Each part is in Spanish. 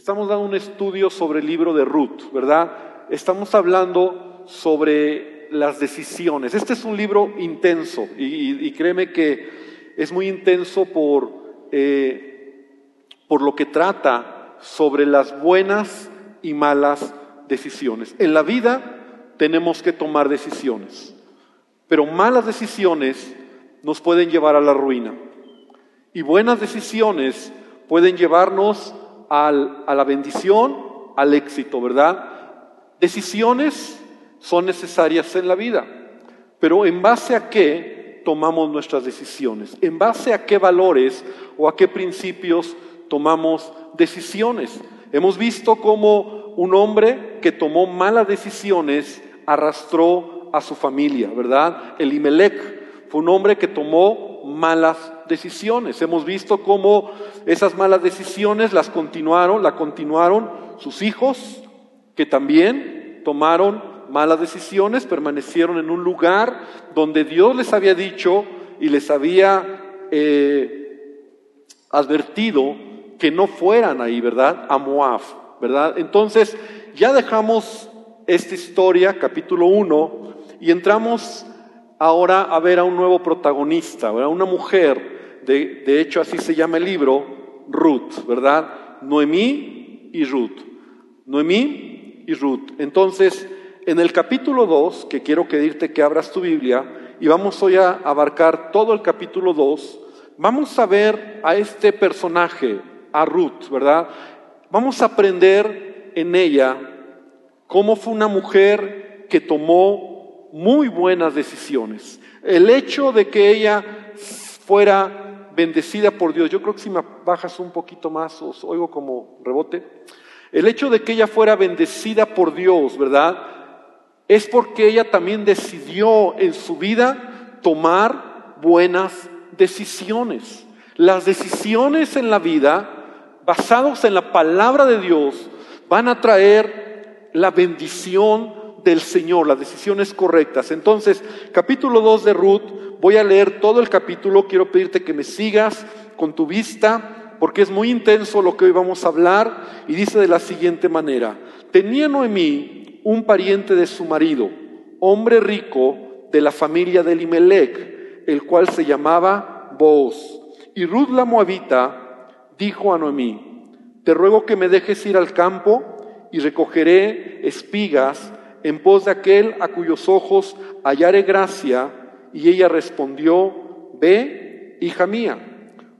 Estamos dando un estudio sobre el libro de Ruth, ¿verdad? Estamos hablando sobre las decisiones. Este es un libro intenso y, créeme que es muy intenso por, eh, por lo que trata sobre las buenas y malas decisiones. En la vida tenemos que tomar decisiones, pero malas decisiones nos pueden llevar a la ruina y buenas decisiones pueden llevarnos a la bendición, al éxito, ¿verdad? Decisiones son necesarias en la vida, pero ¿en base a qué tomamos nuestras decisiones? ¿En base a qué valores o a qué principios tomamos decisiones? Hemos visto cómo un hombre que tomó malas decisiones arrastró a su familia, ¿verdad? Elimelech fue un hombre que tomó malas decisiones. Hemos visto cómo esas malas decisiones las continuaron, la continuaron sus hijos, que también tomaron malas decisiones, permanecieron en un lugar donde Dios les había dicho y les había eh, advertido que no fueran ahí, ¿verdad? A Moab, ¿verdad? Entonces, ya dejamos esta historia, capítulo 1, y entramos ahora a ver a un nuevo protagonista, ¿verdad? Una mujer de, hecho así se llama el libro, Ruth, ¿verdad? Noemí y Ruth. Noemí y Ruth. Entonces, en el capítulo 2, que quiero pedirte que abras tu Biblia, y vamos hoy a abarcar todo el capítulo 2, vamos a ver a este personaje, a Ruth, ¿verdad? Vamos a aprender en ella cómo fue una mujer que tomó muy buenas decisiones. El hecho de que ella fuera bendecida por Dios. Yo creo que si me bajas un poquito más, os oigo como rebote. El hecho de que ella fuera bendecida por Dios, ¿verdad? Es porque ella también decidió en su vida tomar buenas decisiones. Las decisiones en la vida, basadas en la palabra de Dios, van a traer la bendición del Señor, las decisiones correctas. Entonces, capítulo 2 de Ruth, voy a leer todo el capítulo, quiero pedirte que me sigas con tu vista, porque es muy intenso lo que hoy vamos a hablar, y dice de la siguiente manera, tenía Noemí un pariente de su marido, hombre rico de la familia de Elimelech, el cual se llamaba Boaz. Y Ruth la Moabita dijo a Noemí, te ruego que me dejes ir al campo y recogeré espigas en pos de aquel a cuyos ojos hallare gracia, y ella respondió, ve, hija mía.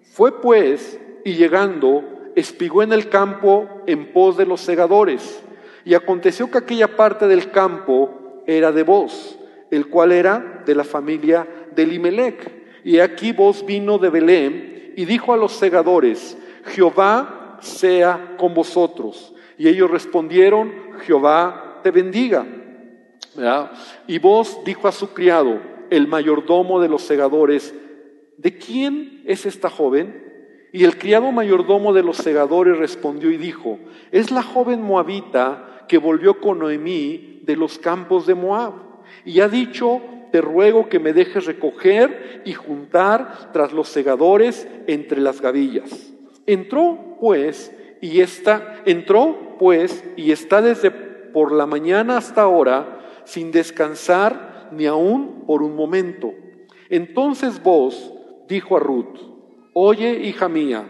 Fue pues, y llegando, espigó en el campo en pos de los segadores, y aconteció que aquella parte del campo era de vos, el cual era de la familia de Limelec. Y aquí vos vino de Belén y dijo a los segadores, Jehová sea con vosotros. Y ellos respondieron, Jehová te bendiga. Y vos dijo a su criado, el mayordomo de los segadores, ¿de quién es esta joven? Y el criado mayordomo de los segadores respondió y dijo, es la joven moabita que volvió con Noemí de los campos de Moab. Y ha dicho, te ruego que me dejes recoger y juntar tras los segadores entre las gavillas. Entró pues y está, entró pues y está desde por la mañana hasta ahora sin descansar ni aún por un momento. Entonces vos, dijo a Ruth, oye hija mía,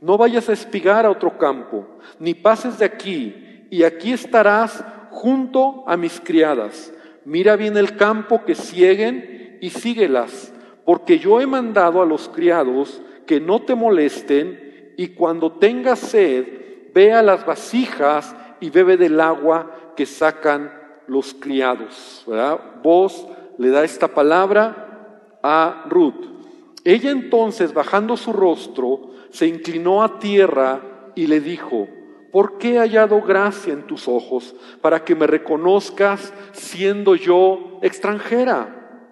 no vayas a espigar a otro campo, ni pases de aquí, y aquí estarás junto a mis criadas. Mira bien el campo que cieguen y síguelas, porque yo he mandado a los criados que no te molesten, y cuando tengas sed, ve a las vasijas y bebe del agua que sacan los criados. ¿verdad? Vos le da esta palabra a Ruth. Ella entonces, bajando su rostro, se inclinó a tierra y le dijo, ¿por qué he hallado gracia en tus ojos para que me reconozcas siendo yo extranjera?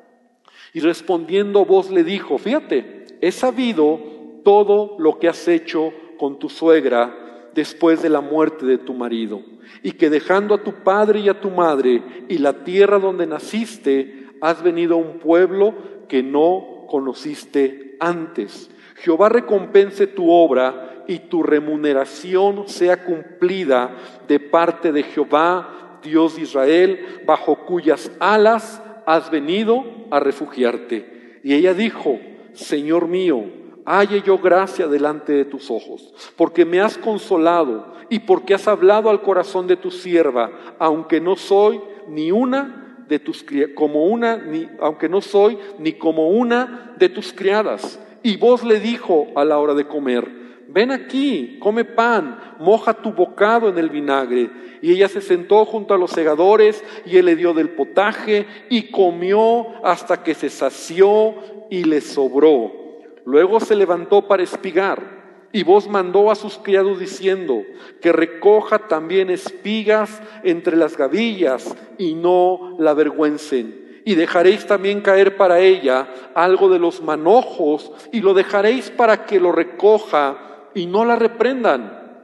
Y respondiendo vos le dijo, fíjate, he sabido todo lo que has hecho con tu suegra después de la muerte de tu marido y que dejando a tu padre y a tu madre y la tierra donde naciste, has venido a un pueblo que no conociste antes. Jehová recompense tu obra y tu remuneración sea cumplida de parte de Jehová, Dios de Israel, bajo cuyas alas has venido a refugiarte. Y ella dijo, Señor mío, halle yo gracia delante de tus ojos, porque me has consolado y porque has hablado al corazón de tu sierva, aunque no soy ni una de tus como una ni aunque no soy ni como una de tus criadas. Y vos le dijo a la hora de comer, ven aquí, come pan, moja tu bocado en el vinagre. Y ella se sentó junto a los segadores y él le dio del potaje y comió hasta que se sació y le sobró. Luego se levantó para espigar y vos mandó a sus criados diciendo que recoja también espigas entre las gavillas y no la avergüencen. Y dejaréis también caer para ella algo de los manojos y lo dejaréis para que lo recoja y no la reprendan.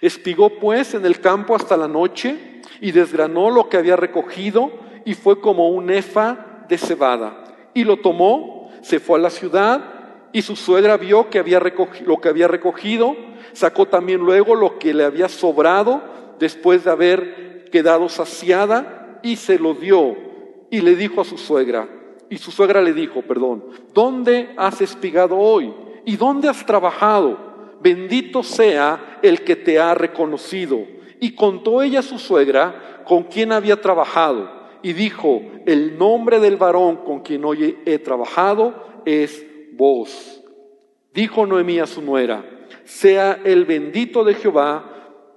Espigó pues en el campo hasta la noche y desgranó lo que había recogido y fue como un efa de cebada. Y lo tomó, se fue a la ciudad y su suegra vio que había lo que había recogido, sacó también luego lo que le había sobrado después de haber quedado saciada y se lo dio y le dijo a su suegra, y su suegra le dijo, perdón, ¿dónde has espigado hoy? ¿Y dónde has trabajado? Bendito sea el que te ha reconocido. Y contó ella a su suegra con quien había trabajado y dijo, el nombre del varón con quien hoy he trabajado es vos. Dijo Noemí a su nuera, sea el bendito de Jehová,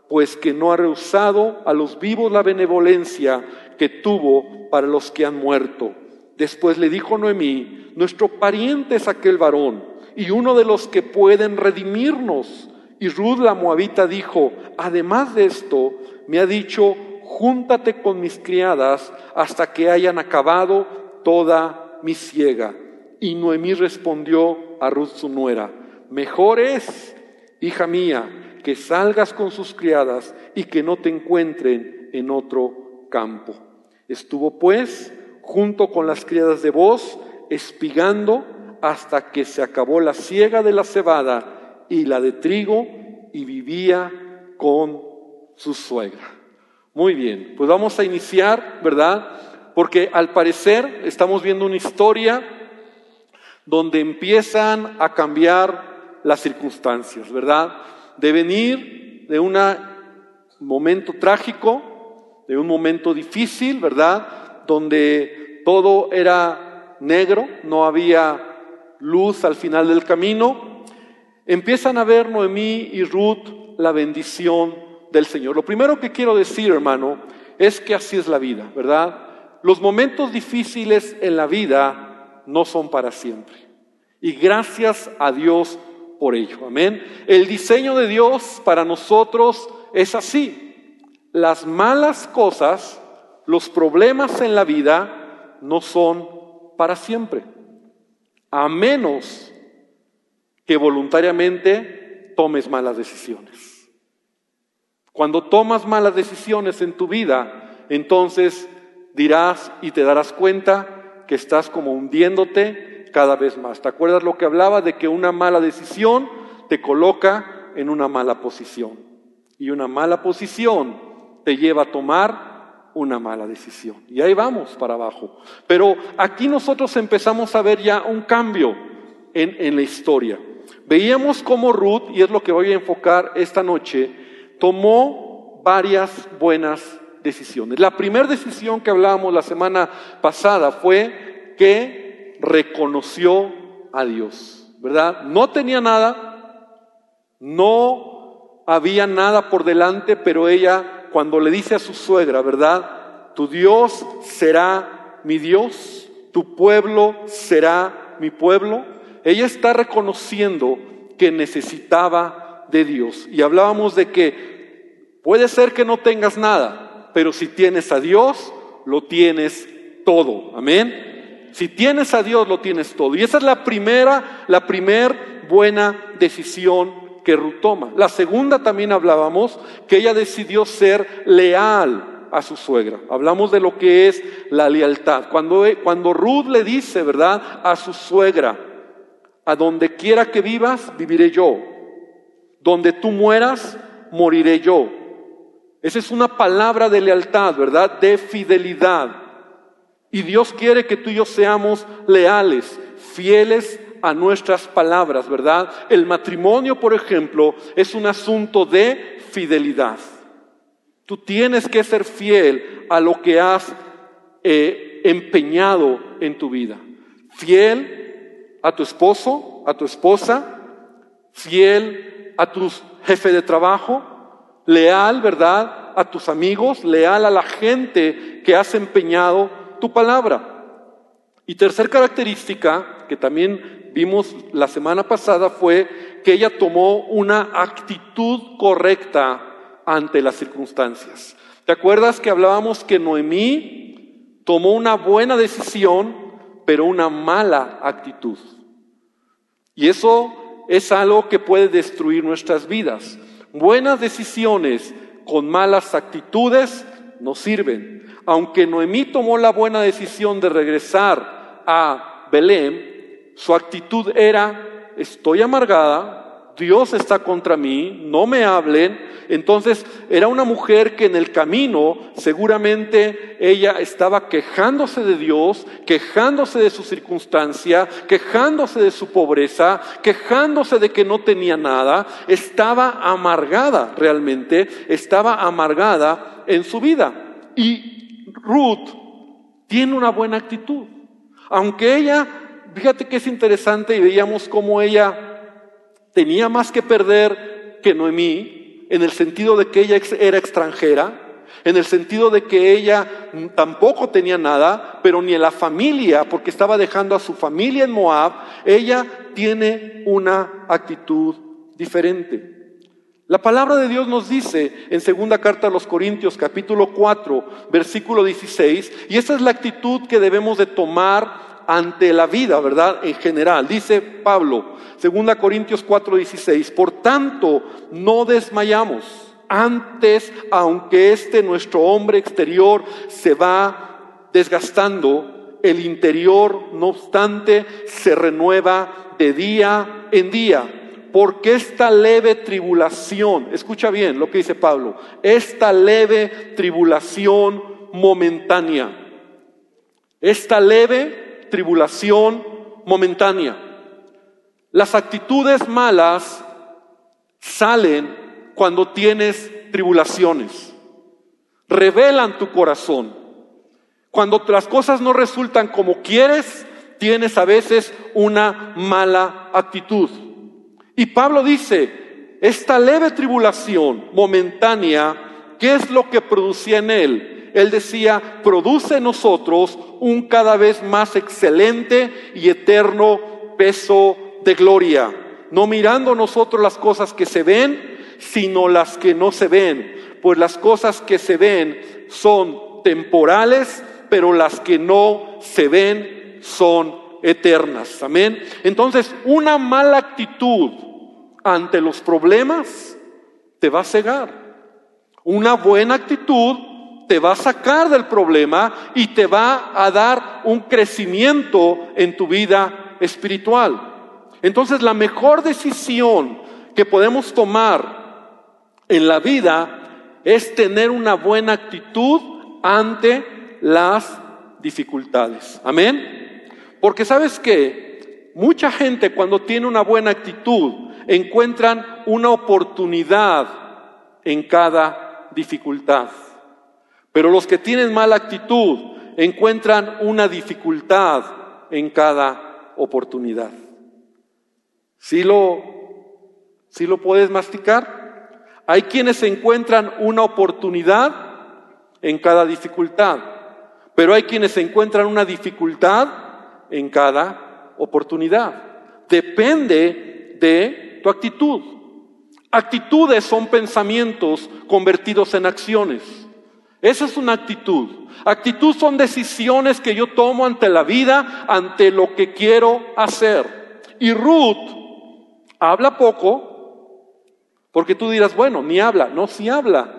pues que no ha rehusado a los vivos la benevolencia que tuvo para los que han muerto. Después le dijo Noemí, nuestro pariente es aquel varón y uno de los que pueden redimirnos. Y Ruth la moabita dijo, además de esto, me ha dicho, júntate con mis criadas hasta que hayan acabado toda mi ciega. Y Noemí respondió a Ruth su nuera, mejor es, hija mía, que salgas con sus criadas y que no te encuentren en otro campo. Estuvo pues junto con las criadas de voz, espigando hasta que se acabó la siega de la cebada y la de trigo, y vivía con su suegra. Muy bien, pues vamos a iniciar, ¿verdad? Porque al parecer estamos viendo una historia donde empiezan a cambiar las circunstancias, ¿verdad? De venir de un momento trágico, de un momento difícil, ¿verdad? Donde todo era negro, no había luz al final del camino. Empiezan a ver Noemí y Ruth la bendición del Señor. Lo primero que quiero decir, hermano, es que así es la vida, ¿verdad? Los momentos difíciles en la vida no son para siempre. Y gracias a Dios por ello. Amén. El diseño de Dios para nosotros es así. Las malas cosas, los problemas en la vida no son para siempre. A menos que voluntariamente tomes malas decisiones. Cuando tomas malas decisiones en tu vida, entonces dirás y te darás cuenta estás como hundiéndote cada vez más. ¿Te acuerdas lo que hablaba de que una mala decisión te coloca en una mala posición? Y una mala posición te lleva a tomar una mala decisión. Y ahí vamos para abajo. Pero aquí nosotros empezamos a ver ya un cambio en, en la historia. Veíamos cómo Ruth, y es lo que voy a enfocar esta noche, tomó varias buenas decisiones. La primera decisión que hablábamos la semana pasada fue que reconoció a Dios, ¿verdad? No tenía nada, no había nada por delante, pero ella cuando le dice a su suegra, ¿verdad? Tu Dios será mi Dios, tu pueblo será mi pueblo. Ella está reconociendo que necesitaba de Dios. Y hablábamos de que puede ser que no tengas nada, pero si tienes a Dios, lo tienes todo. Amén. Si tienes a Dios, lo tienes todo. Y esa es la primera, la primer buena decisión que Ruth toma. La segunda también hablábamos que ella decidió ser leal a su suegra. Hablamos de lo que es la lealtad. Cuando, cuando Ruth le dice, ¿verdad?, a su suegra, a donde quiera que vivas, viviré yo. Donde tú mueras, moriré yo. Esa es una palabra de lealtad, ¿verdad? De fidelidad. Y Dios quiere que tú y yo seamos leales, fieles a nuestras palabras, ¿verdad? El matrimonio, por ejemplo, es un asunto de fidelidad. Tú tienes que ser fiel a lo que has eh, empeñado en tu vida. Fiel a tu esposo, a tu esposa, fiel a tu jefe de trabajo, leal, ¿verdad? A tus amigos, leal a la gente que has empeñado tu palabra. Y tercer característica que también vimos la semana pasada fue que ella tomó una actitud correcta ante las circunstancias. ¿Te acuerdas que hablábamos que Noemí tomó una buena decisión, pero una mala actitud? Y eso es algo que puede destruir nuestras vidas. Buenas decisiones con malas actitudes no sirven. Aunque Noemí tomó la buena decisión de regresar a Belén, su actitud era, estoy amargada, Dios está contra mí, no me hablen. Entonces era una mujer que en el camino seguramente ella estaba quejándose de Dios, quejándose de su circunstancia, quejándose de su pobreza, quejándose de que no tenía nada. Estaba amargada realmente, estaba amargada en su vida. Y Ruth tiene una buena actitud. Aunque ella, fíjate que es interesante y veíamos cómo ella tenía más que perder que Noemí, en el sentido de que ella era extranjera, en el sentido de que ella tampoco tenía nada, pero ni en la familia, porque estaba dejando a su familia en Moab, ella tiene una actitud diferente. La palabra de Dios nos dice en segunda carta a los Corintios capítulo 4 versículo 16, y esa es la actitud que debemos de tomar ante la vida, ¿verdad? En general. Dice Pablo, 2 Corintios 4:16, por tanto, no desmayamos. Antes, aunque este nuestro hombre exterior se va desgastando, el interior, no obstante, se renueva de día en día. Porque esta leve tribulación, escucha bien lo que dice Pablo, esta leve tribulación momentánea, esta leve tribulación momentánea. Las actitudes malas salen cuando tienes tribulaciones. Revelan tu corazón. Cuando las cosas no resultan como quieres, tienes a veces una mala actitud. Y Pablo dice, esta leve tribulación momentánea, ¿qué es lo que producía en él? Él decía, produce en nosotros un cada vez más excelente y eterno peso de gloria, no mirando nosotros las cosas que se ven, sino las que no se ven, pues las cosas que se ven son temporales, pero las que no se ven son eternas. Amén. Entonces, una mala actitud ante los problemas te va a cegar. Una buena actitud te va a sacar del problema y te va a dar un crecimiento en tu vida espiritual. Entonces la mejor decisión que podemos tomar en la vida es tener una buena actitud ante las dificultades. Amén. Porque sabes que mucha gente cuando tiene una buena actitud encuentran una oportunidad en cada dificultad. Pero los que tienen mala actitud encuentran una dificultad en cada oportunidad. ¿Sí lo, ¿Sí lo puedes masticar? Hay quienes encuentran una oportunidad en cada dificultad, pero hay quienes encuentran una dificultad en cada oportunidad. Depende de tu actitud. Actitudes son pensamientos convertidos en acciones. Esa es una actitud. Actitud son decisiones que yo tomo ante la vida, ante lo que quiero hacer. Y Ruth habla poco, porque tú dirás, bueno, ni habla. No, sí habla.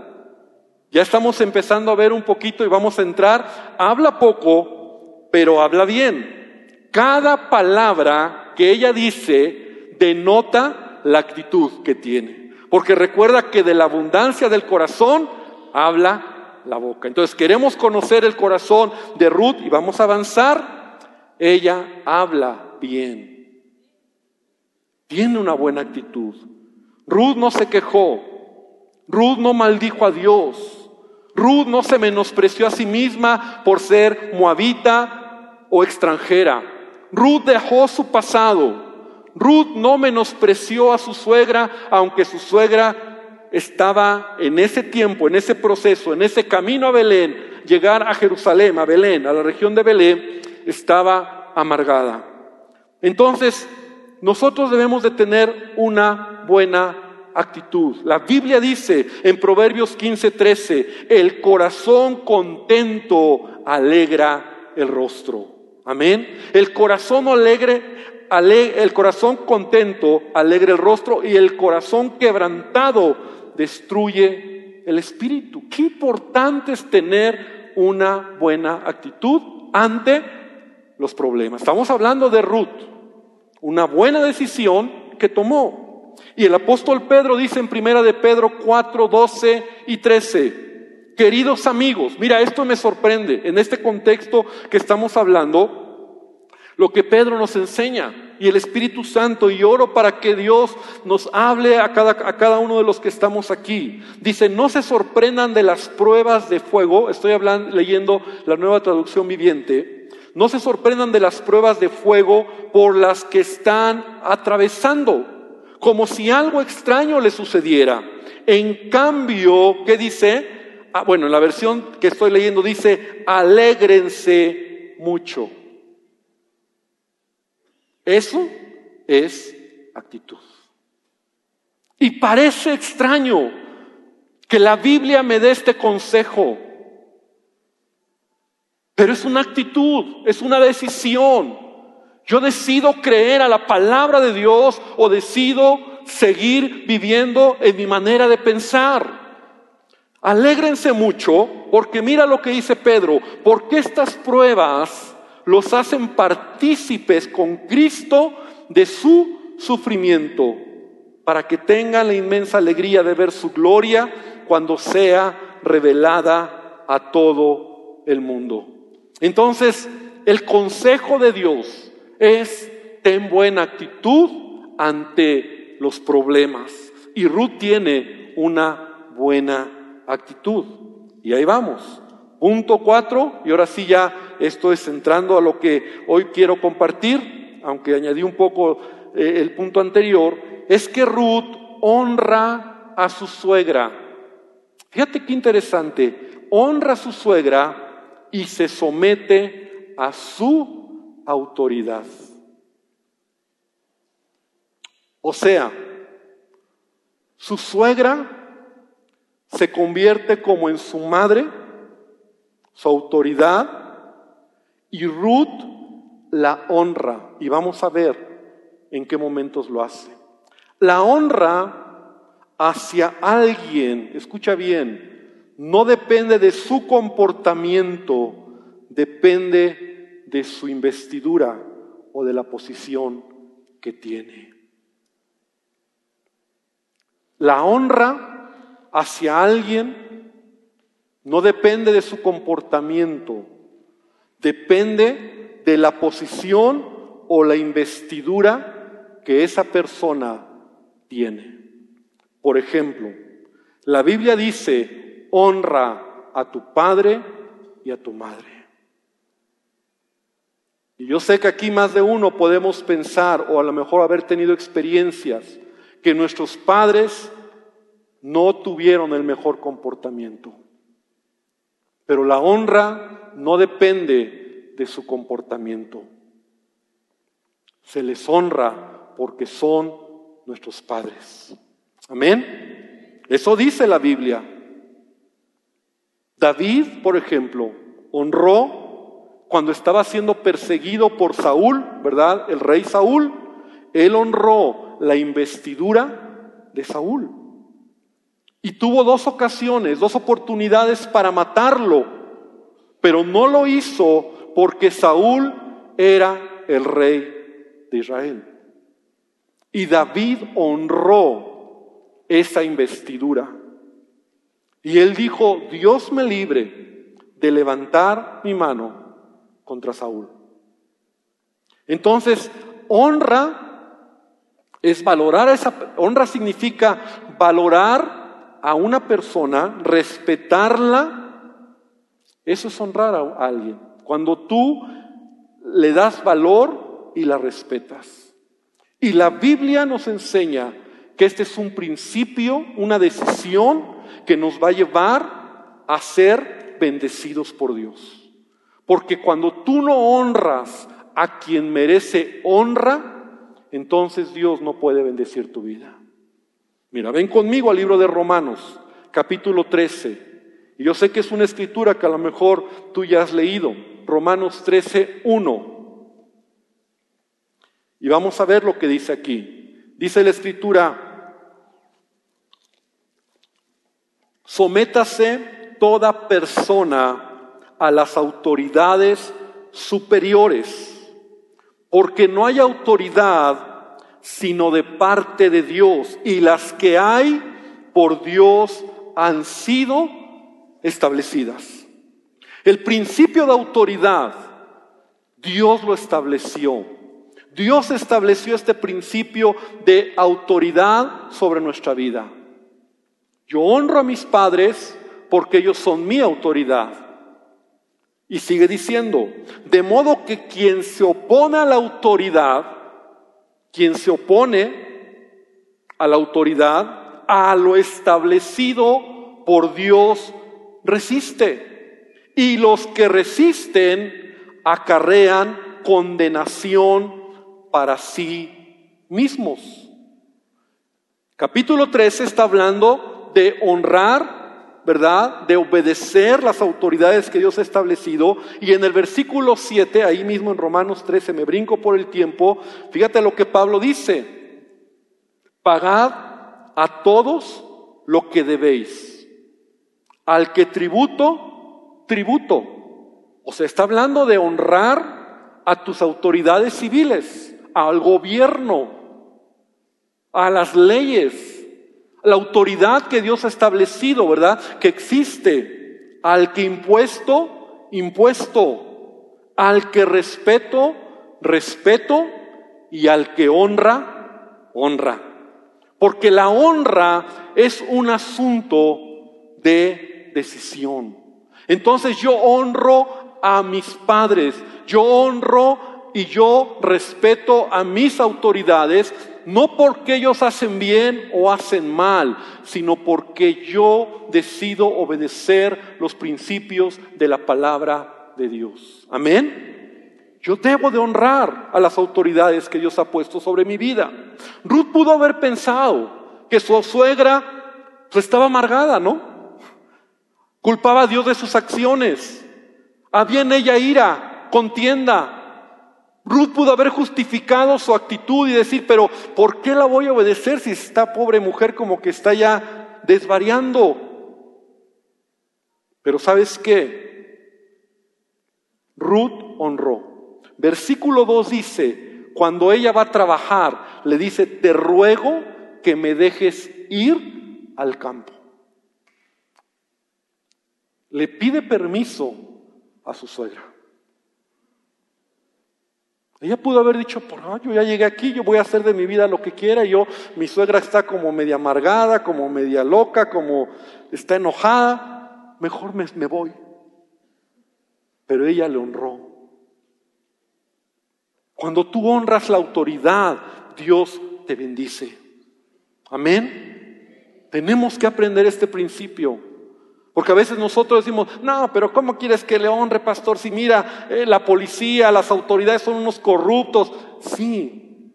Ya estamos empezando a ver un poquito y vamos a entrar. Habla poco, pero habla bien. Cada palabra que ella dice denota la actitud que tiene. Porque recuerda que de la abundancia del corazón habla la boca. Entonces queremos conocer el corazón de Ruth y vamos a avanzar. Ella habla bien. Tiene una buena actitud. Ruth no se quejó. Ruth no maldijo a Dios. Ruth no se menospreció a sí misma por ser moabita o extranjera. Ruth dejó su pasado. Ruth no menospreció a su suegra, aunque su suegra estaba en ese tiempo, en ese proceso, en ese camino a Belén, llegar a Jerusalén, a Belén, a la región de Belén, estaba amargada. Entonces, nosotros debemos de tener una buena actitud. La Biblia dice en Proverbios 15:13, el corazón contento alegra el rostro. Amén. El corazón alegre el corazón contento alegra el rostro y el corazón quebrantado destruye el espíritu. Qué importante es tener una buena actitud ante los problemas. Estamos hablando de Ruth, una buena decisión que tomó. Y el apóstol Pedro dice en primera de Pedro 4, 12 y 13, queridos amigos, mira, esto me sorprende en este contexto que estamos hablando, lo que Pedro nos enseña y el Espíritu Santo y oro para que Dios nos hable a cada, a cada uno de los que estamos aquí. Dice, no se sorprendan de las pruebas de fuego, estoy hablando, leyendo la nueva traducción viviente, no se sorprendan de las pruebas de fuego por las que están atravesando, como si algo extraño les sucediera. En cambio, ¿qué dice? Ah, bueno, en la versión que estoy leyendo dice, alégrense mucho. Eso es actitud. Y parece extraño que la Biblia me dé este consejo, pero es una actitud, es una decisión. Yo decido creer a la palabra de Dios o decido seguir viviendo en mi manera de pensar. Alégrense mucho porque mira lo que dice Pedro, porque estas pruebas los hacen partícipes con Cristo de su sufrimiento, para que tengan la inmensa alegría de ver su gloria cuando sea revelada a todo el mundo. Entonces, el consejo de Dios es ten buena actitud ante los problemas. Y Ruth tiene una buena actitud. Y ahí vamos. Punto cuatro, y ahora sí ya esto es entrando a lo que hoy quiero compartir, aunque añadí un poco eh, el punto anterior, es que Ruth honra a su suegra. Fíjate qué interesante, honra a su suegra y se somete a su autoridad. O sea, su suegra se convierte como en su madre, su autoridad y Ruth la honra. Y vamos a ver en qué momentos lo hace. La honra hacia alguien, escucha bien, no depende de su comportamiento, depende de su investidura o de la posición que tiene. La honra hacia alguien no depende de su comportamiento, depende de la posición o la investidura que esa persona tiene. Por ejemplo, la Biblia dice, honra a tu padre y a tu madre. Y yo sé que aquí más de uno podemos pensar o a lo mejor haber tenido experiencias que nuestros padres no tuvieron el mejor comportamiento. Pero la honra no depende de su comportamiento. Se les honra porque son nuestros padres. Amén. Eso dice la Biblia. David, por ejemplo, honró cuando estaba siendo perseguido por Saúl, ¿verdad? El rey Saúl. Él honró la investidura de Saúl. Y tuvo dos ocasiones, dos oportunidades para matarlo, pero no lo hizo porque Saúl era el rey de Israel. Y David honró esa investidura. Y él dijo, Dios me libre de levantar mi mano contra Saúl. Entonces, honra es valorar esa honra significa valorar a una persona, respetarla. Eso es honrar a alguien. Cuando tú le das valor y la respetas. Y la Biblia nos enseña que este es un principio, una decisión que nos va a llevar a ser bendecidos por Dios. Porque cuando tú no honras a quien merece honra, entonces Dios no puede bendecir tu vida. Mira, ven conmigo al libro de Romanos, capítulo 13. Y yo sé que es una escritura que a lo mejor tú ya has leído. Romanos 13, 1. Y vamos a ver lo que dice aquí. Dice la escritura, sométase toda persona a las autoridades superiores porque no hay autoridad sino de parte de Dios, y las que hay por Dios han sido establecidas. El principio de autoridad, Dios lo estableció. Dios estableció este principio de autoridad sobre nuestra vida. Yo honro a mis padres porque ellos son mi autoridad. Y sigue diciendo, de modo que quien se opone a la autoridad, quien se opone a la autoridad, a lo establecido por Dios, resiste. Y los que resisten acarrean condenación para sí mismos. Capítulo 13 está hablando de honrar ¿verdad? De obedecer las autoridades que Dios ha establecido. Y en el versículo 7, ahí mismo en Romanos 13, me brinco por el tiempo, fíjate lo que Pablo dice. Pagad a todos lo que debéis. Al que tributo, tributo. O sea, está hablando de honrar a tus autoridades civiles, al gobierno, a las leyes, la autoridad que Dios ha establecido, ¿verdad? Que existe. Al que impuesto, impuesto. Al que respeto, respeto. Y al que honra, honra. Porque la honra es un asunto de decisión. Entonces yo honro a mis padres, yo honro y yo respeto a mis autoridades no porque ellos hacen bien o hacen mal, sino porque yo decido obedecer los principios de la palabra de Dios. Amén. Yo debo de honrar a las autoridades que Dios ha puesto sobre mi vida. Ruth pudo haber pensado que su suegra pues, estaba amargada, ¿no? Culpaba a Dios de sus acciones. Había en ella ira, contienda, Ruth pudo haber justificado su actitud y decir, pero ¿por qué la voy a obedecer si esta pobre mujer como que está ya desvariando? Pero ¿sabes qué? Ruth honró. Versículo 2 dice, cuando ella va a trabajar, le dice, te ruego que me dejes ir al campo. Le pide permiso a su suegra. Ella pudo haber dicho, por no, yo ya llegué aquí, yo voy a hacer de mi vida lo que quiera, yo, mi suegra está como media amargada, como media loca, como está enojada, mejor me, me voy. Pero ella le honró. Cuando tú honras la autoridad, Dios te bendice. Amén. Tenemos que aprender este principio. Porque a veces nosotros decimos, no, pero ¿cómo quieres que le honre, pastor? Si mira, eh, la policía, las autoridades son unos corruptos. Sí,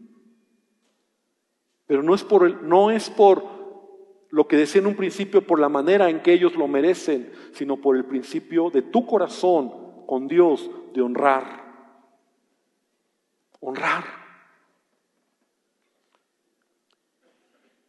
pero no es, por el, no es por lo que decía en un principio, por la manera en que ellos lo merecen, sino por el principio de tu corazón con Dios de honrar. Honrar.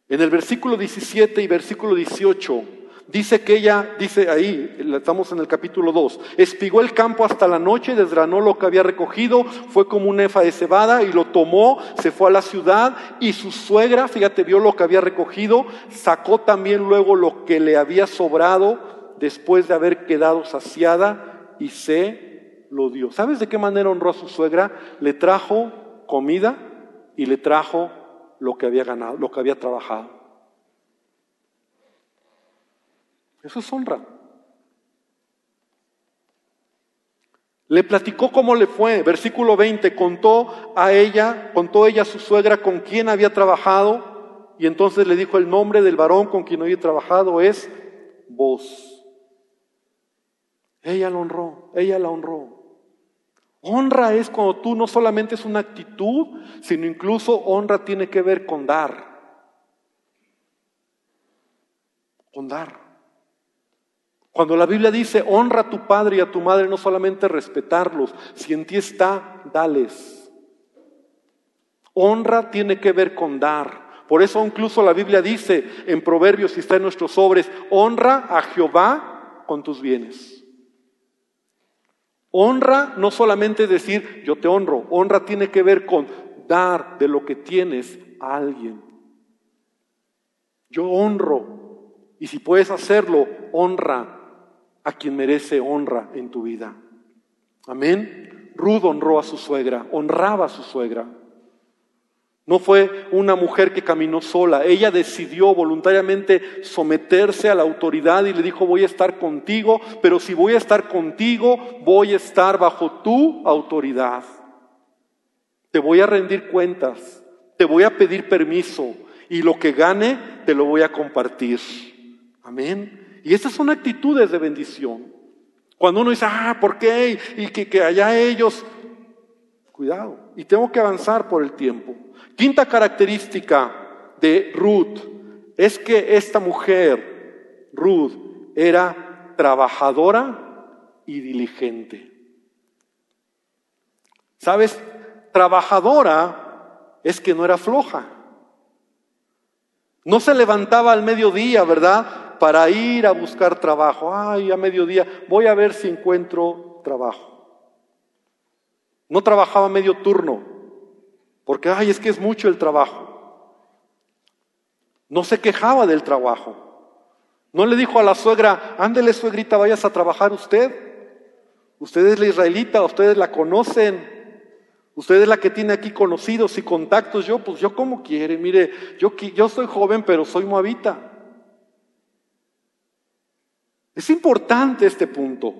En el versículo 17 y versículo 18 Dice que ella, dice ahí, estamos en el capítulo 2, espigó el campo hasta la noche, desgranó lo que había recogido, fue como un efa de cebada y lo tomó, se fue a la ciudad y su suegra, fíjate, vio lo que había recogido, sacó también luego lo que le había sobrado después de haber quedado saciada y se lo dio. ¿Sabes de qué manera honró a su suegra? Le trajo comida y le trajo lo que había ganado, lo que había trabajado. Eso es honra. Le platicó cómo le fue. Versículo 20, contó a ella, contó ella a su suegra con quien había trabajado y entonces le dijo el nombre del varón con quien había trabajado es vos. Ella la honró, ella la honró. Honra es cuando tú no solamente es una actitud, sino incluso honra tiene que ver con dar. Con dar. Cuando la Biblia dice, honra a tu padre y a tu madre, no solamente respetarlos, si en ti está, dales. Honra tiene que ver con dar. Por eso incluso la Biblia dice en Proverbios, si está en nuestros sobres, honra a Jehová con tus bienes. Honra no solamente decir yo te honro, honra tiene que ver con dar de lo que tienes a alguien. Yo honro y si puedes hacerlo, honra a quien merece honra en tu vida. Amén. Ruth honró a su suegra, honraba a su suegra. No fue una mujer que caminó sola, ella decidió voluntariamente someterse a la autoridad y le dijo, voy a estar contigo, pero si voy a estar contigo, voy a estar bajo tu autoridad. Te voy a rendir cuentas, te voy a pedir permiso y lo que gane te lo voy a compartir. Amén. Y estas son actitudes de bendición. Cuando uno dice, ah, ¿por qué? Y que, que allá ellos, cuidado. Y tengo que avanzar por el tiempo. Quinta característica de Ruth es que esta mujer, Ruth, era trabajadora y diligente. ¿Sabes? Trabajadora es que no era floja. No se levantaba al mediodía, ¿verdad? Para ir a buscar trabajo. Ay, a mediodía voy a ver si encuentro trabajo. No trabajaba medio turno, porque, ay, es que es mucho el trabajo. No se quejaba del trabajo. No le dijo a la suegra, ándele suegrita, vayas a trabajar usted. Usted es la israelita, ustedes la conocen. Usted es la que tiene aquí conocidos y contactos. Yo, pues yo como quiere. Mire, yo, yo soy joven, pero soy moabita. Es importante este punto.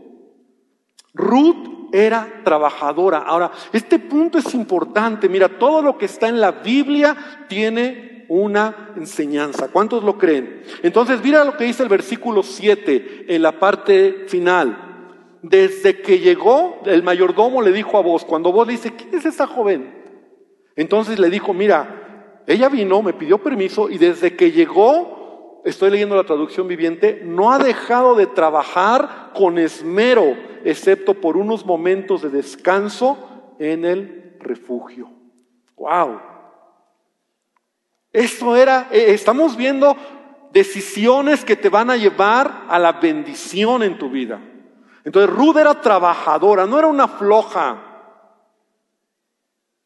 Ruth era trabajadora. Ahora, este punto es importante. Mira, todo lo que está en la Biblia tiene una enseñanza. ¿Cuántos lo creen? Entonces, mira lo que dice el versículo 7 en la parte final. Desde que llegó, el mayordomo le dijo a vos, cuando vos dice, ¿quién es esa joven? Entonces le dijo, mira, ella vino, me pidió permiso y desde que llegó estoy leyendo la traducción viviente, no ha dejado de trabajar con esmero, excepto por unos momentos de descanso en el refugio. ¡Wow! Esto era, eh, estamos viendo decisiones que te van a llevar a la bendición en tu vida. Entonces Ruth era trabajadora, no era una floja.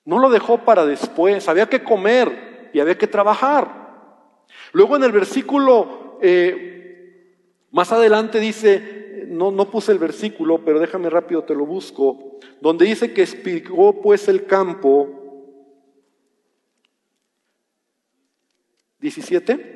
No lo dejó para después, había que comer y había que trabajar. Luego en el versículo eh, más adelante dice, no, no puse el versículo, pero déjame rápido, te lo busco, donde dice que explicó pues el campo. 17.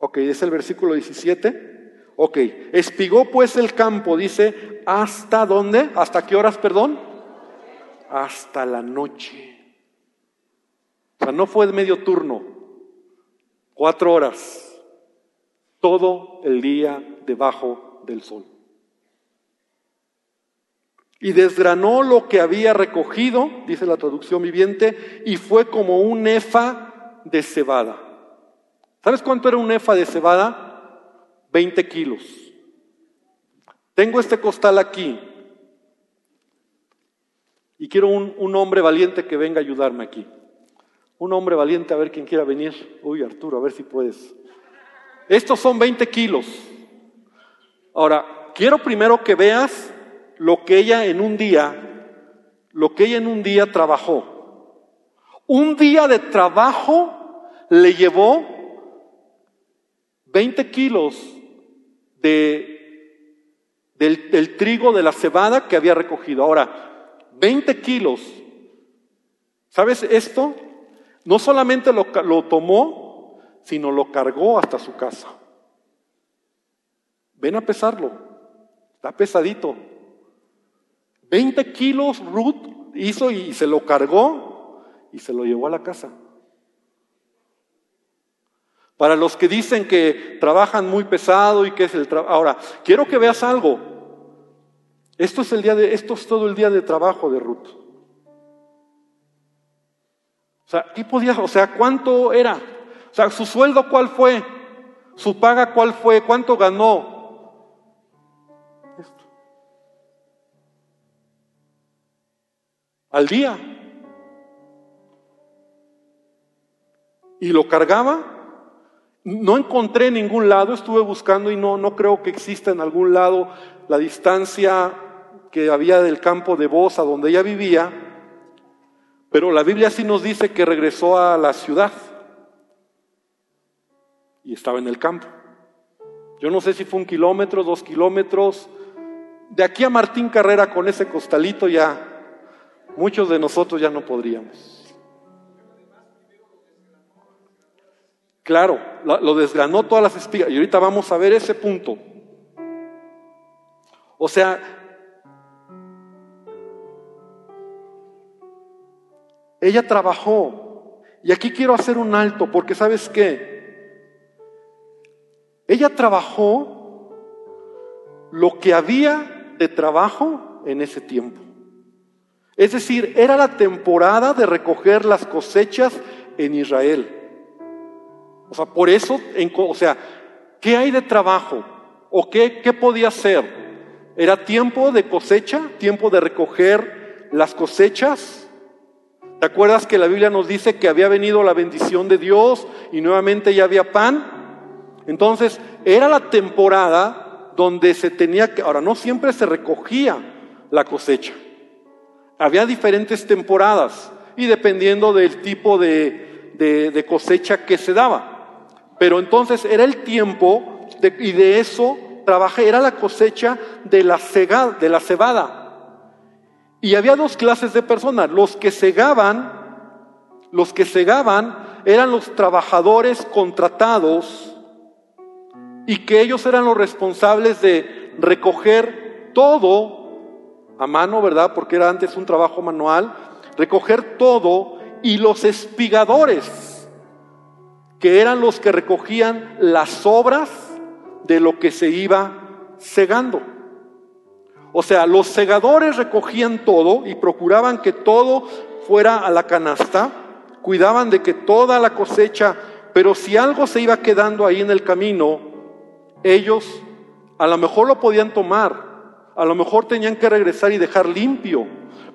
Ok, es el versículo 17. Ok, espigó pues el campo, dice, ¿hasta dónde? ¿Hasta qué horas, perdón? Hasta la noche. O sea, no fue de medio turno, cuatro horas, todo el día debajo del sol. Y desgranó lo que había recogido, dice la traducción viviente, y fue como un efa de cebada. ¿Sabes cuánto era un efa de cebada? 20 kilos. Tengo este costal aquí. Y quiero un, un hombre valiente que venga a ayudarme aquí. Un hombre valiente, a ver quién quiera venir. Uy, Arturo, a ver si puedes. Estos son 20 kilos. Ahora, quiero primero que veas lo que ella en un día, lo que ella en un día trabajó. Un día de trabajo le llevó 20 kilos de, del, trigo de la cebada que había recogido. Ahora, 20 kilos. ¿Sabes esto? No solamente lo, lo tomó, sino lo cargó hasta su casa. Ven a pesarlo. Está pesadito. 20 kilos Ruth hizo y se lo cargó y se lo llevó a la casa. Para los que dicen que trabajan muy pesado y que es el trabajo. Ahora, quiero que veas algo. Esto es el día de, esto es todo el día de trabajo de Ruth. O sea, ¿qué podía, o sea, cuánto era? O sea, su sueldo cuál fue? Su paga cuál fue? ¿Cuánto ganó? Esto. Al día. Y lo cargaba. No encontré en ningún lado, estuve buscando y no, no creo que exista en algún lado la distancia que había del campo de Voz a donde ella vivía pero la Biblia sí nos dice que regresó a la ciudad y estaba en el campo. Yo no sé si fue un kilómetro, dos kilómetros. De aquí a Martín Carrera con ese costalito ya, muchos de nosotros ya no podríamos. Claro, lo desgranó todas las espigas. Y ahorita vamos a ver ese punto. O sea, Ella trabajó. Y aquí quiero hacer un alto porque sabes qué? Ella trabajó lo que había de trabajo en ese tiempo. Es decir, era la temporada de recoger las cosechas en Israel. O sea, por eso, o sea, ¿qué hay de trabajo? ¿O qué, qué podía ser? ¿Era tiempo de cosecha? ¿Tiempo de recoger las cosechas? ¿Te acuerdas que la Biblia nos dice que había venido la bendición de Dios y nuevamente ya había pan? Entonces, era la temporada donde se tenía que, ahora no siempre se recogía la cosecha. Había diferentes temporadas y dependiendo del tipo de, de, cosecha que se daba. Pero entonces era el tiempo y de eso trabajé, era la cosecha de la, de la cebada. Y había dos clases de personas. Los que segaban, los que segaban eran los trabajadores contratados y que ellos eran los responsables de recoger todo a mano, ¿verdad? Porque era antes un trabajo manual, recoger todo y los espigadores, que eran los que recogían las sobras de lo que se iba segando. O sea, los segadores recogían todo y procuraban que todo fuera a la canasta, cuidaban de que toda la cosecha, pero si algo se iba quedando ahí en el camino, ellos a lo mejor lo podían tomar, a lo mejor tenían que regresar y dejar limpio,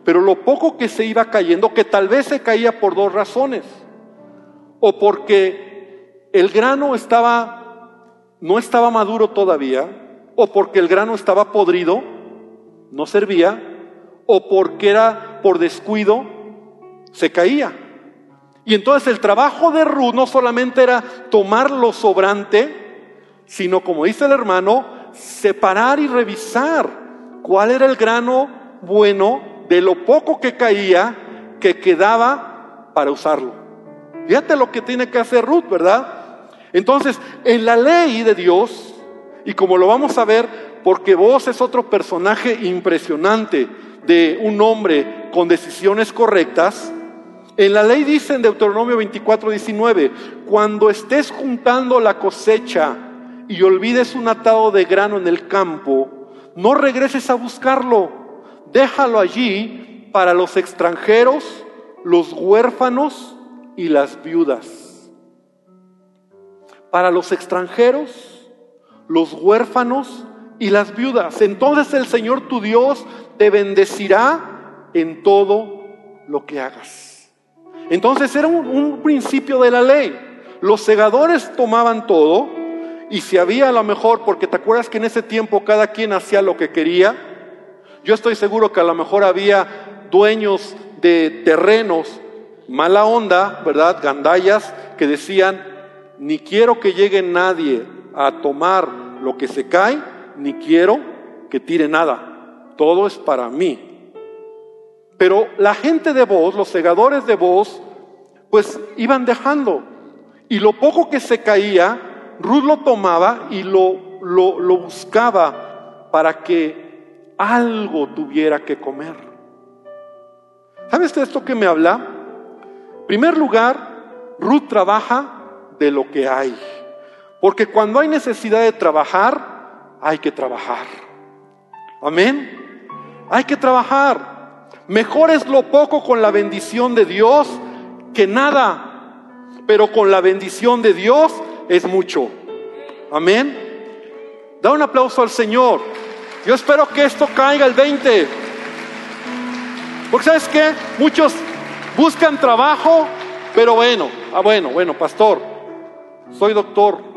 pero lo poco que se iba cayendo, que tal vez se caía por dos razones, o porque el grano estaba, no estaba maduro todavía, o porque el grano estaba podrido, no servía o porque era por descuido, se caía. Y entonces el trabajo de Ruth no solamente era tomar lo sobrante, sino como dice el hermano, separar y revisar cuál era el grano bueno de lo poco que caía que quedaba para usarlo. Fíjate lo que tiene que hacer Ruth, ¿verdad? Entonces, en la ley de Dios, y como lo vamos a ver, porque vos es otro personaje impresionante de un hombre con decisiones correctas. En la ley dice en Deuteronomio 24, 19, cuando estés juntando la cosecha y olvides un atado de grano en el campo, no regreses a buscarlo, déjalo allí para los extranjeros, los huérfanos y las viudas. Para los extranjeros, los huérfanos y las viudas. Entonces el Señor tu Dios te bendecirá en todo lo que hagas. Entonces era un, principio de la ley. Los segadores tomaban todo y si había a lo mejor, porque te acuerdas que en ese tiempo cada quien hacía lo que quería, yo estoy seguro que a lo mejor había dueños de terrenos, mala onda, ¿verdad? Gandayas, que decían, ni quiero que llegue nadie a tomar lo que se cae, ni quiero que tire nada. Todo es para mí. Pero la gente de voz, los segadores de voz, pues iban dejando. Y lo poco que se caía, Ruth lo tomaba y lo, lo, lo buscaba para que algo tuviera que comer. ¿Sabes de esto que me habla? En primer lugar, Ruth trabaja de lo que hay. Porque cuando hay necesidad de trabajar, hay que trabajar. Amén. Hay que trabajar. Mejor es lo poco con la bendición de Dios que nada. Pero con la bendición de Dios es mucho. Amén. Da un aplauso al Señor. Yo espero que esto caiga el 20. Porque sabes que muchos buscan trabajo, pero bueno, ah bueno, bueno, pastor, soy doctor.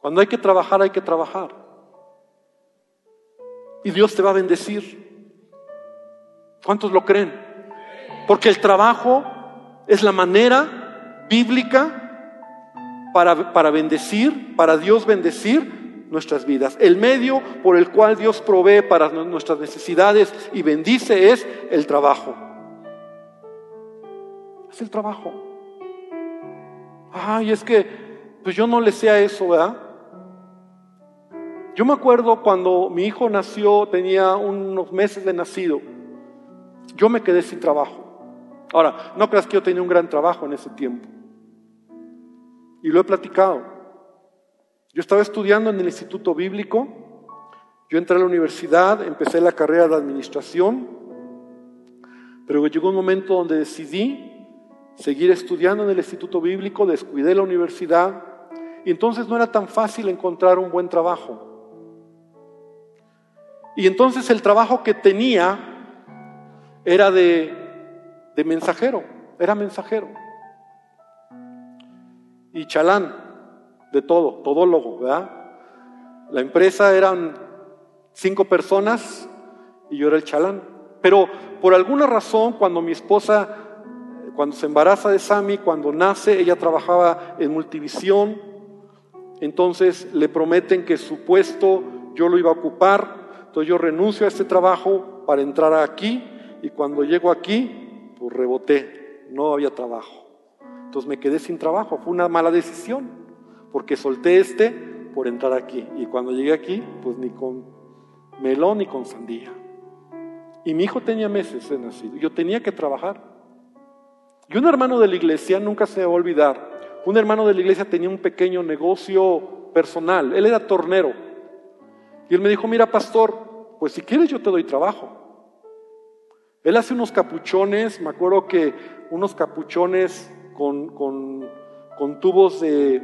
Cuando hay que trabajar, hay que trabajar. Y Dios te va a bendecir. ¿Cuántos lo creen? Porque el trabajo es la manera bíblica para, para, bendecir, para Dios bendecir nuestras vidas. El medio por el cual Dios provee para nuestras necesidades y bendice es el trabajo. Es el trabajo. Ay, es que pues yo no le sé a eso, ¿verdad? Yo me acuerdo cuando mi hijo nació, tenía unos meses de nacido, yo me quedé sin trabajo. Ahora, no creas que yo tenía un gran trabajo en ese tiempo. Y lo he platicado. Yo estaba estudiando en el Instituto Bíblico, yo entré a la universidad, empecé la carrera de administración, pero llegó un momento donde decidí seguir estudiando en el Instituto Bíblico, descuidé la universidad y entonces no era tan fácil encontrar un buen trabajo. Y entonces el trabajo que tenía era de, de mensajero, era mensajero. Y chalán, de todo, todólogo, ¿verdad? La empresa eran cinco personas y yo era el chalán. Pero por alguna razón, cuando mi esposa, cuando se embaraza de Sami, cuando nace, ella trabajaba en multivisión, entonces le prometen que su puesto yo lo iba a ocupar, entonces yo renuncio a este trabajo para entrar aquí y cuando llego aquí, pues reboté, no había trabajo. Entonces me quedé sin trabajo, fue una mala decisión, porque solté este por entrar aquí. Y cuando llegué aquí, pues ni con melón ni con sandía. Y mi hijo tenía meses de nacido, yo tenía que trabajar. Y un hermano de la iglesia, nunca se va a olvidar, un hermano de la iglesia tenía un pequeño negocio personal, él era tornero. Y él me dijo, mira pastor, pues si quieres yo te doy trabajo. Él hace unos capuchones, me acuerdo que unos capuchones con, con, tubos de,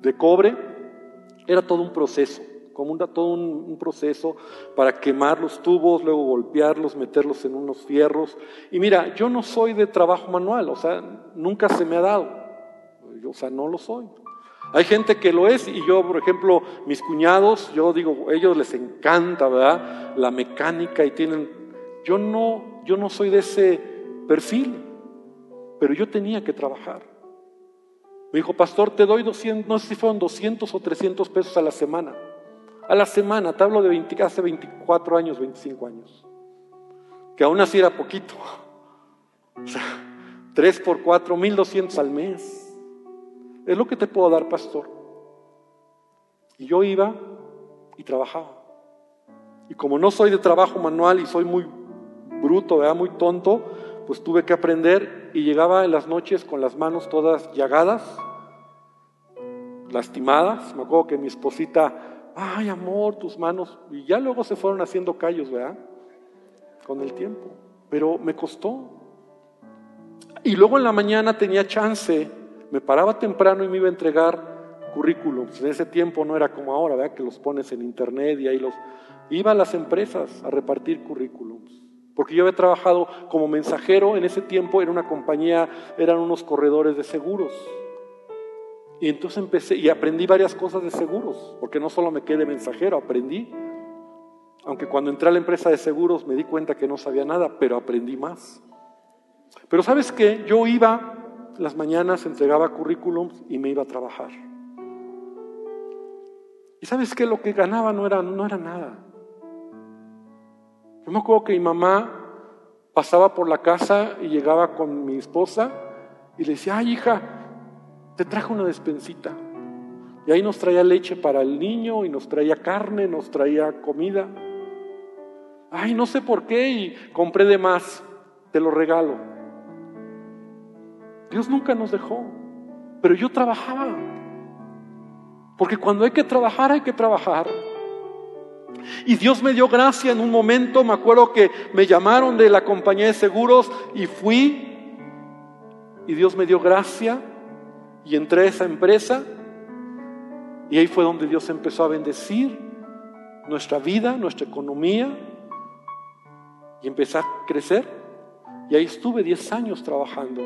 de, cobre, era todo un proceso, como un, todo un, un proceso para quemar los tubos, luego golpearlos, meterlos en unos fierros. Y mira, yo no soy de trabajo manual, o sea, nunca se me ha dado, o sea, no lo soy. Hay gente que lo es y yo, por ejemplo, mis cuñados, yo digo, ellos les encanta, ¿verdad? La mecánica y tienen, yo no, yo no soy de ese perfil, pero yo tenía que trabajar. Me dijo, pastor, te doy 200, no sé si fueron 200 o 300 pesos a la semana. A la semana, te hablo de 20, hace 24 años, 25 años. Que aún así era poquito. O sea, 3 por 4, 1200 al mes. Es lo que te puedo dar, pastor. Y yo iba y trabajaba. Y como no soy de trabajo manual y soy muy bruto, muy tonto, pues tuve que aprender y llegaba en las noches con las manos todas llagadas, lastimadas. Me acuerdo que mi esposita, ay amor, tus manos, y ya luego se fueron haciendo callos, ¿verdad? Con el tiempo. Pero me costó. Y luego en la mañana tenía chance me paraba temprano y me iba a entregar currículums. En ese tiempo no era como ahora, ¿verdad? Que los pones en internet y ahí los... Iba a las empresas a repartir currículums. Porque yo había trabajado como mensajero en ese tiempo, en una compañía, eran unos corredores de seguros. Y entonces empecé y aprendí varias cosas de seguros, porque no solo me quedé mensajero, aprendí. Aunque cuando entré a la empresa de seguros me di cuenta que no sabía nada, pero aprendí más. Pero sabes qué, yo iba las mañanas, entregaba currículums y me iba a trabajar. Y sabes qué, lo que ganaba no era, no era nada. Yo me acuerdo que mi mamá pasaba por la casa y llegaba con mi esposa y le decía, ay hija, te traje una despensita. Y ahí nos traía leche para el niño y nos traía carne, nos traía comida. Ay, no sé por qué y compré de más, te lo regalo. Dios nunca nos dejó, pero yo trabajaba. Porque cuando hay que trabajar, hay que trabajar. Y Dios me dio gracia en un momento, me acuerdo que me llamaron de la compañía de seguros y fui. Y Dios me dio gracia y entré a esa empresa. Y ahí fue donde Dios empezó a bendecir nuestra vida, nuestra economía. Y empecé a crecer. Y ahí estuve 10 años trabajando.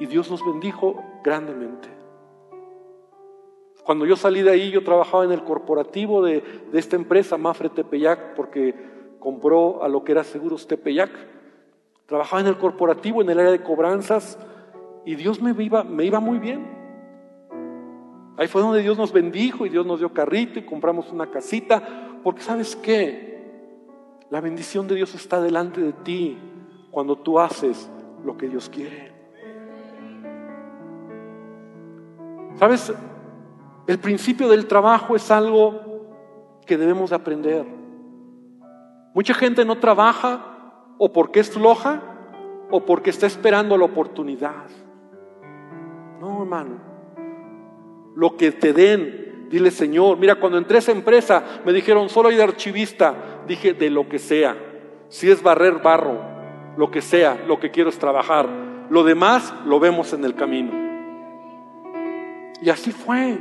Y Dios nos bendijo grandemente. Cuando yo salí de ahí, yo trabajaba en el corporativo de, esta empresa, Mafre Tepeyac, porque compró a lo que era Seguros Tepeyac. Trabajaba en el corporativo, en el área de cobranzas, y Dios me iba, me iba muy bien. Ahí fue donde Dios nos bendijo y Dios nos dio carrito y compramos una casita, porque sabes qué, la bendición de Dios está delante de ti cuando tú haces lo que Dios quiere. ¿Sabes? El principio del trabajo es algo que debemos aprender. Mucha gente no trabaja o porque es floja o porque está esperando la oportunidad. No, hermano. Lo que te den, dile Señor. Mira, cuando entré a esa empresa me dijeron, solo hay de archivista. Dije, de lo que sea. Si es barrer barro, lo que sea, lo que quiero es trabajar. Lo demás lo vemos en el camino. Y así fue.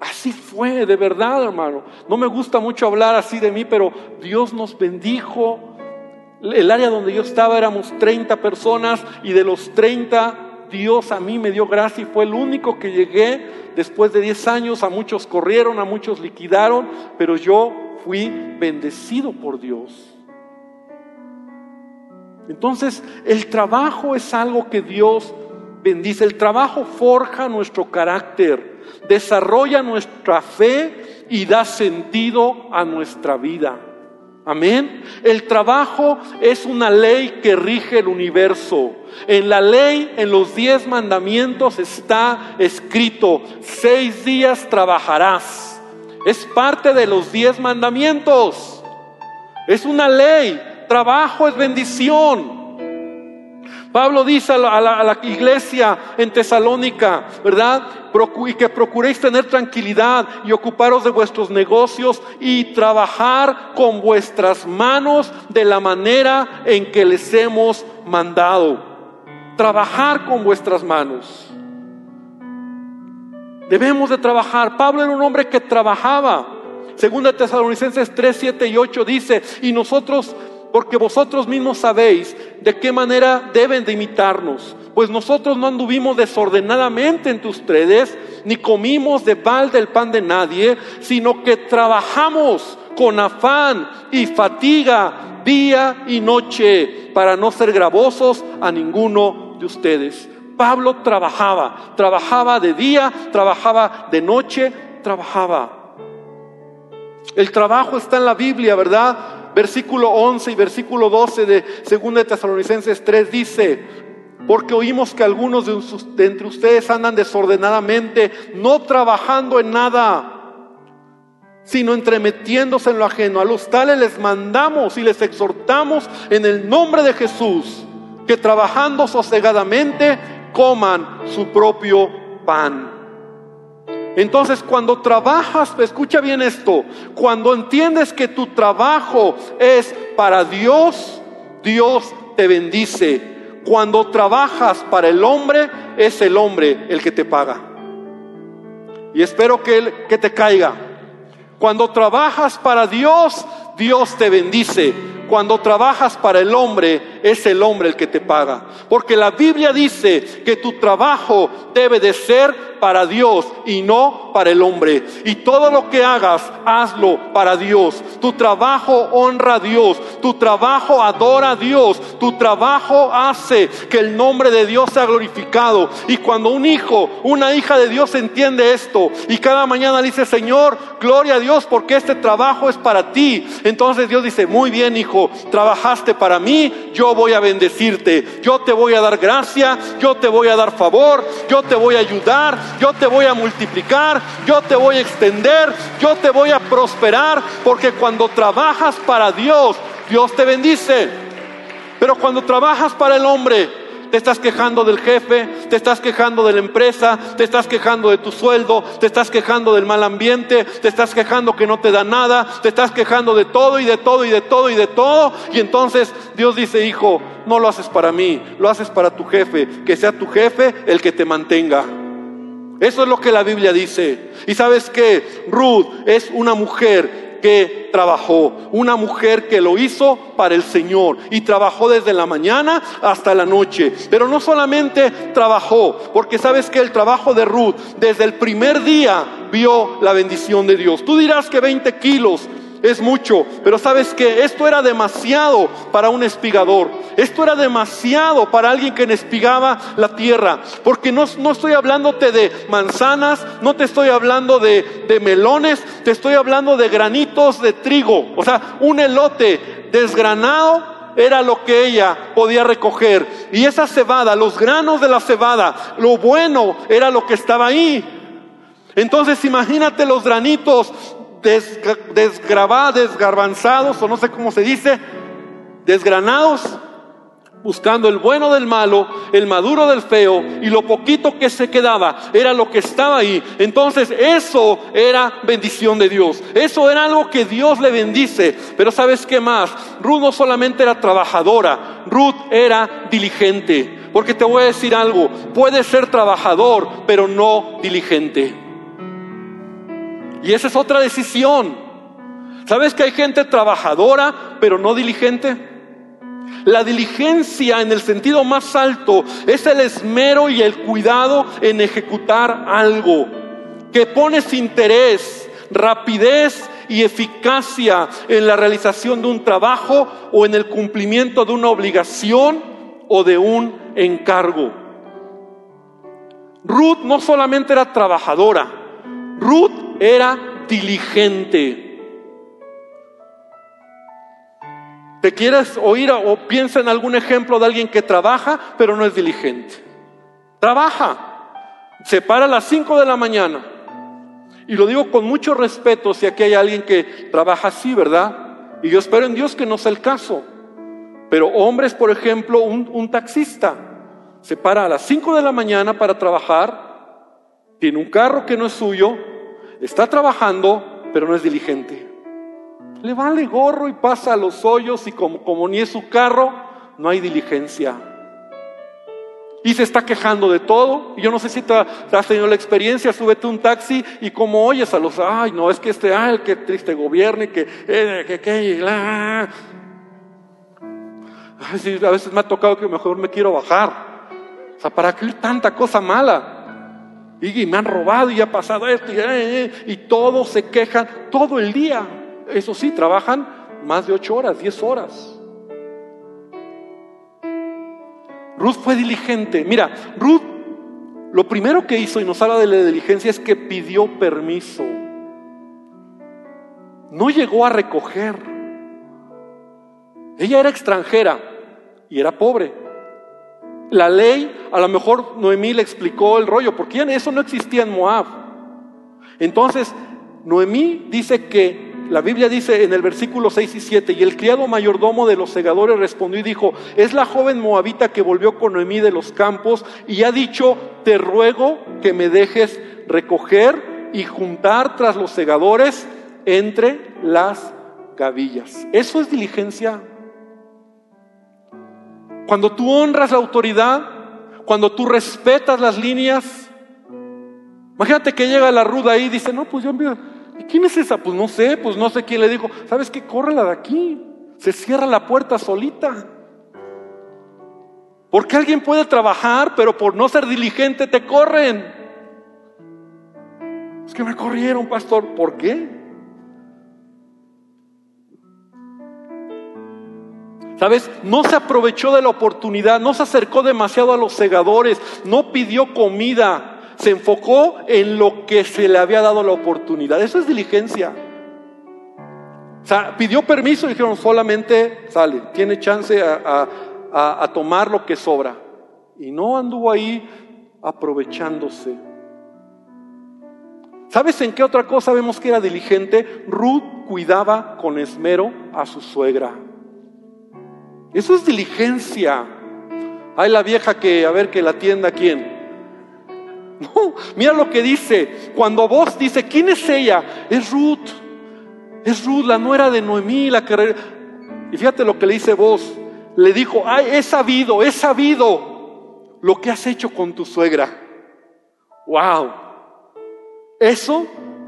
Así fue, de verdad, hermano. No me gusta mucho hablar así de mí, pero Dios nos bendijo. El área donde yo estaba éramos 30 personas y de los 30 Dios a mí me dio gracia y fue el único que llegué después de 10 años. A muchos corrieron, a muchos liquidaron, pero yo fui bendecido por Dios. Entonces, el trabajo es algo que Dios bendice. El trabajo forja nuestro carácter, desarrolla nuestra fe y da sentido a nuestra vida. Amén. El trabajo es una ley que rige el universo. En la ley, en los diez mandamientos está escrito, seis días trabajarás. Es parte de los diez mandamientos. Es una ley. Trabajo es bendición. Pablo dice a la, iglesia en Tesalónica, ¿verdad? Y que procuréis tener tranquilidad y ocuparos de vuestros negocios y trabajar con vuestras manos de la manera en que les hemos mandado. Trabajar con vuestras manos. Debemos de trabajar. Pablo era un hombre que trabajaba. Segunda Tesalonicenses 3, 7 y 8 dice, y nosotros porque vosotros mismos sabéis de qué manera deben de imitarnos. Pues nosotros no anduvimos desordenadamente entre ustedes, ni comimos de balde el pan de nadie, sino que trabajamos con afán y fatiga día y noche para no ser gravosos a ninguno de ustedes. Pablo trabajaba, trabajaba de día, trabajaba de noche, trabajaba. El trabajo está en la Biblia, ¿verdad? Versículo 11 y versículo 12 de 2 de Tesalonicenses 3 dice, porque oímos que algunos de, entre ustedes andan desordenadamente, no trabajando en nada, sino entremetiéndose en lo ajeno. A los tales les mandamos y les exhortamos en el nombre de Jesús, que trabajando sosegadamente coman su propio pan. Entonces cuando trabajas, escucha bien esto, cuando entiendes que tu trabajo es para Dios, Dios te bendice. cuando trabajas para el hombre, es el hombre el que te paga. Y espero que, él, que te caiga. Cuando trabajas para Dios, Dios te bendice. Cuando trabajas para el hombre, es el hombre el que te paga. Porque la Biblia dice que tu trabajo debe de ser para Dios y no para el hombre. Y todo lo que hagas, hazlo para Dios. Tu trabajo honra a Dios, tu trabajo adora a Dios, tu trabajo hace que el nombre de Dios sea glorificado. Y cuando un hijo, una hija de Dios entiende esto y cada mañana dice, Señor, gloria a Dios porque este trabajo es para ti. Entonces Dios dice, muy bien hijo, trabajaste para mí, yo voy a bendecirte, yo te voy a dar gracia, yo te voy a dar favor, yo te voy a ayudar, yo te voy a multiplicar, yo te voy a extender, yo te voy a prosperar, porque cuando trabajas para Dios, Dios te bendice. Pero cuando trabajas para el hombre, te estás quejando del jefe, te estás quejando de la empresa, te estás quejando de tu sueldo, te estás quejando del mal ambiente, te estás quejando que no te da nada, te estás quejando de todo y de todo y de todo y de todo. Y entonces Dios dice, hijo, no lo haces para mí, lo haces para tu jefe, que sea tu jefe el que te mantenga. Eso es lo que la Biblia dice. Y sabes que Ruth es una mujer que trabajó, una mujer que lo hizo para el Señor y trabajó desde la mañana hasta la noche. Pero no solamente trabajó, porque sabes que el trabajo de Ruth desde el primer día vio la bendición de Dios. Tú dirás que 20 kilos es mucho, pero sabes que esto era demasiado para un espigador. Esto era demasiado para alguien que espigaba la tierra. Porque no, no estoy hablándote de manzanas, no te estoy hablando de, de melones, te estoy hablando de granitos de trigo. O sea, un elote desgranado era lo que ella podía recoger. Y esa cebada, los granos de la cebada, lo bueno era lo que estaba ahí. Entonces imagínate los granitos desgrabados, desgarbanzados, o no sé cómo se dice, desgranados, buscando el bueno del malo, el maduro del feo, y lo poquito que se quedaba era lo que estaba ahí. Entonces eso era bendición de Dios. Eso era algo que Dios le bendice. Pero ¿sabes qué más? Ruth no solamente era trabajadora, Ruth era diligente. Porque te voy a decir algo, puede ser trabajador, pero no diligente. Y esa es otra decisión. ¿Sabes que hay gente trabajadora pero no diligente? La diligencia en el sentido más alto es el esmero y el cuidado en ejecutar algo, que pones interés, rapidez y eficacia en la realización de un trabajo o en el cumplimiento de una obligación o de un encargo. Ruth no solamente era trabajadora, Ruth era diligente. ¿Te quieres oír o piensa en algún ejemplo de alguien que trabaja pero no es diligente? Trabaja, se para a las 5 de la mañana. Y lo digo con mucho respeto si aquí hay alguien que trabaja así, ¿verdad? Y yo espero en Dios que no sea el caso. Pero hombres, por ejemplo, un, un taxista se para a las 5 de la mañana para trabajar, tiene un carro que no es suyo, está trabajando, pero no es diligente. Le vale gorro y pasa a los hoyos y como, como ni es su carro, no hay diligencia. Y se está quejando de todo. Y yo no sé si te has tenido la experiencia, súbete un taxi y como oyes a los, ay, no, es que este, ay, qué triste que, eh, que, que, la. A veces me ha tocado que mejor me quiero bajar. O sea, ¿para qué tanta cosa mala? Y me han robado y ha pasado esto y, eh, eh, y todos se quejan todo el día. Eso sí, trabajan más de ocho horas, diez horas. Ruth fue diligente. Mira, Ruth lo primero que hizo y nos habla de la diligencia es que pidió permiso. No llegó a recoger. Ella era extranjera y era pobre. La ley, a lo mejor Noemí le explicó el rollo, porque eso no existía en Moab. Entonces, Noemí dice que, la Biblia dice en el versículo 6 y 7, y el criado mayordomo de los segadores respondió y dijo, es la joven moabita que volvió con Noemí de los campos y ha dicho, te ruego que me dejes recoger y juntar tras los segadores entre las gavillas. Eso es diligencia Cuando tú honras la autoridad, cuando tú respetas las líneas, imagínate que llega la ruda ahí y dice, no, pues yo, ¿y quién es esa? Pues no sé, pues no sé quién le dijo, ¿sabes qué? Córrela de aquí, se cierra la puerta solita. Porque alguien puede trabajar, pero por no ser diligente te corren. Es que me corrieron, pastor. ¿Por qué? ¿Sabes? No se aprovechó de la oportunidad, no se acercó demasiado a los segadores, no pidió comida, se enfocó en lo que se le había dado la oportunidad. Eso es diligencia. O sea, pidió permiso y dijeron solamente sale, tiene chance a, a tomar lo que sobra. Y no anduvo ahí aprovechándose. ¿Sabes en qué otra cosa vemos que era diligente? Ruth cuidaba con esmero a su suegra. Eso es diligencia. Hay la vieja que, a ver, que la atienda quién. No, mira lo que dice. Cuando vos dice, ¿quién es ella? Es Ruth. Es Ruth, la nuera de Noemí, la que... Y fíjate lo que le dice vos. Le dijo, ay, he sabido, he sabido lo que has hecho con tu suegra. Wow. Eso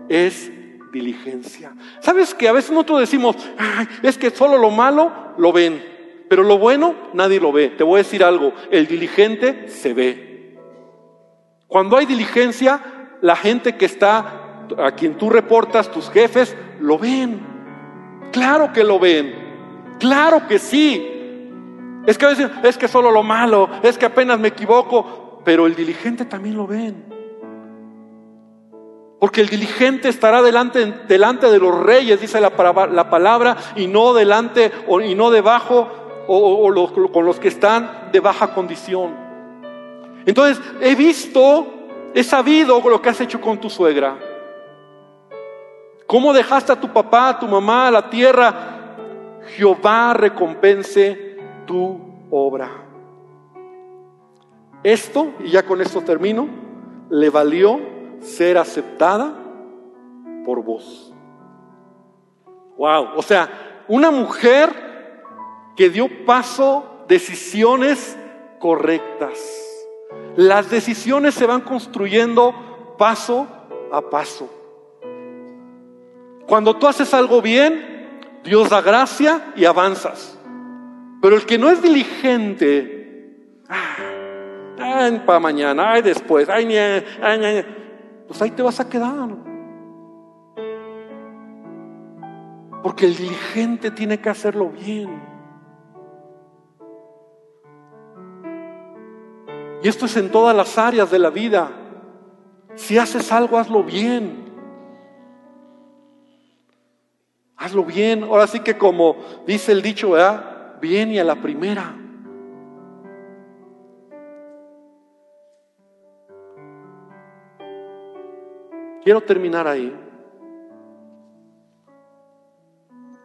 es diligencia. ¿Sabes que a veces nosotros decimos, ay, es que solo lo malo lo ven? Pero lo bueno nadie lo ve. Te voy a decir algo, el diligente se ve. Cuando hay diligencia, la gente que está, a quien tú reportas, tus jefes, lo ven. Claro que lo ven. Claro que sí. Es que a veces, es que solo lo malo, es que apenas me equivoco, pero el diligente también lo ven. Porque el diligente estará delante, delante de los reyes, dice la, la palabra, y no delante y no debajo o, con los que están de baja condición. Entonces, he visto, he sabido lo que has hecho con tu suegra. ¿Cómo dejaste a tu papá, a tu mamá, a la tierra? Jehová recompense tu obra. Esto, y ya con esto termino, le valió ser aceptada por vos. Wow, o sea, una mujer que dio paso decisiones correctas. Las decisiones se van construyendo paso a paso. Cuando tú haces algo bien, Dios da gracia y avanzas. Pero el que no es diligente, ah, para mañana, ay después, ay, ay, pues ahí te vas a quedar. Porque el diligente tiene que hacerlo bien. Y esto es en todas las áreas de la vida. Si haces algo, hazlo bien. Hazlo bien. Ahora sí que como dice el dicho, ¿verdad? Bien y a la primera. Quiero terminar ahí.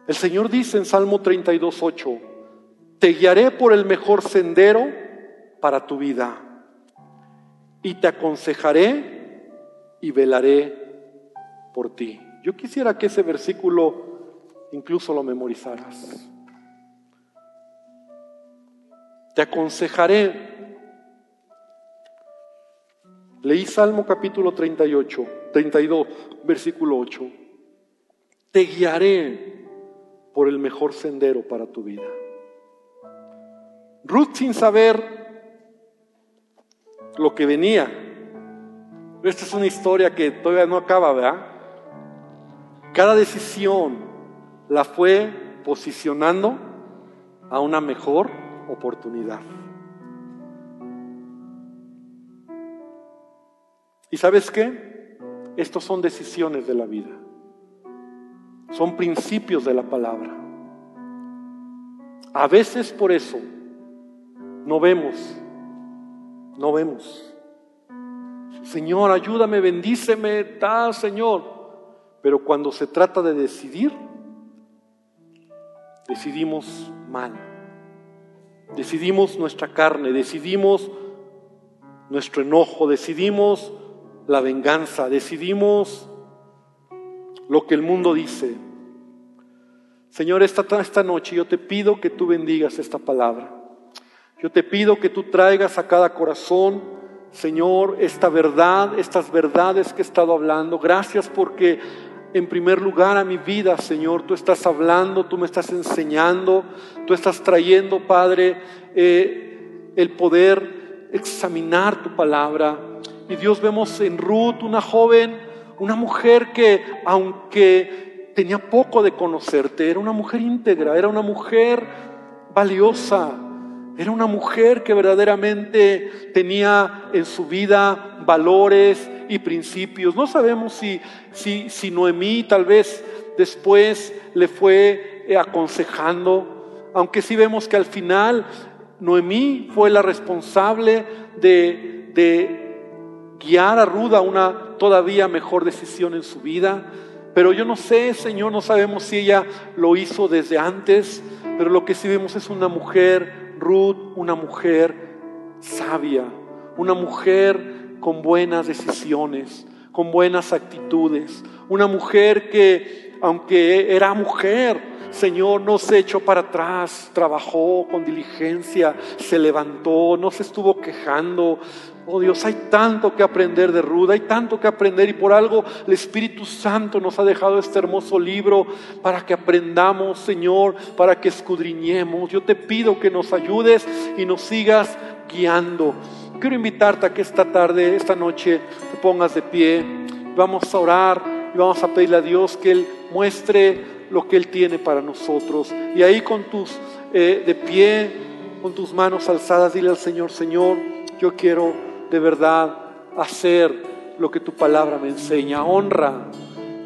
El Señor dice en Salmo 32, 8, te guiaré por el mejor sendero para tu vida y te aconsejaré y velaré por ti. Yo quisiera que ese versículo incluso lo memorizaras. Te aconsejaré. Leí Salmo capítulo 38, 32, versículo 8. Te guiaré por el mejor sendero para tu vida. Ruth sin saber lo que venía. Esta es una historia que todavía no acaba, ¿verdad? Cada decisión la fue posicionando a una mejor oportunidad. ¿Y sabes qué? Estos son decisiones de la vida. Son principios de la palabra. A veces por eso no vemos no vemos. Señor, ayúdame, bendíceme, tal Señor. Pero cuando se trata de decidir, decidimos mal. Decidimos nuestra carne, decidimos nuestro enojo, decidimos la venganza, decidimos lo que el mundo dice. Señor, esta, esta noche yo te pido que tú bendigas esta palabra Yo te pido que tú traigas a cada corazón, Señor, esta verdad, estas verdades que he estado hablando. Gracias porque en primer lugar a mi vida, Señor, tú estás hablando, tú me estás enseñando, tú estás trayendo, Padre, eh, el poder examinar tu palabra. Y Dios vemos en Ruth una joven, una mujer que aunque tenía poco de conocerte, era una mujer íntegra, era una mujer valiosa, era una mujer que verdaderamente tenía en su vida valores y principios. No sabemos si, si, si Noemí tal vez después le fue eh, aconsejando, aunque sí vemos que al final Noemí fue la responsable de, de guiar a Ruda a una todavía mejor decisión en su vida. Pero yo no sé, Señor, no sabemos si ella lo hizo desde antes, pero lo que sí vemos es una mujer Ruth, una mujer sabia, una mujer con buenas decisiones, con buenas actitudes, una mujer que, aunque era mujer, Señor, no se echó para atrás, trabajó con diligencia, se levantó, no se estuvo quejando, Oh Dios, hay tanto que aprender de Ruda, hay tanto que aprender y por algo el Espíritu Santo nos ha dejado este hermoso libro para que aprendamos, Señor, para que escudriñemos. Yo te pido que nos ayudes y nos sigas guiando. Quiero invitarte a que esta tarde, esta noche, te pongas de pie. Vamos a orar y vamos a pedirle a Dios que Él muestre lo que Él tiene para nosotros. Y ahí con tus eh, de pie, con tus manos alzadas, dile al Señor, Señor, yo quiero de verdad hacer lo que tu palabra me enseña. Honra,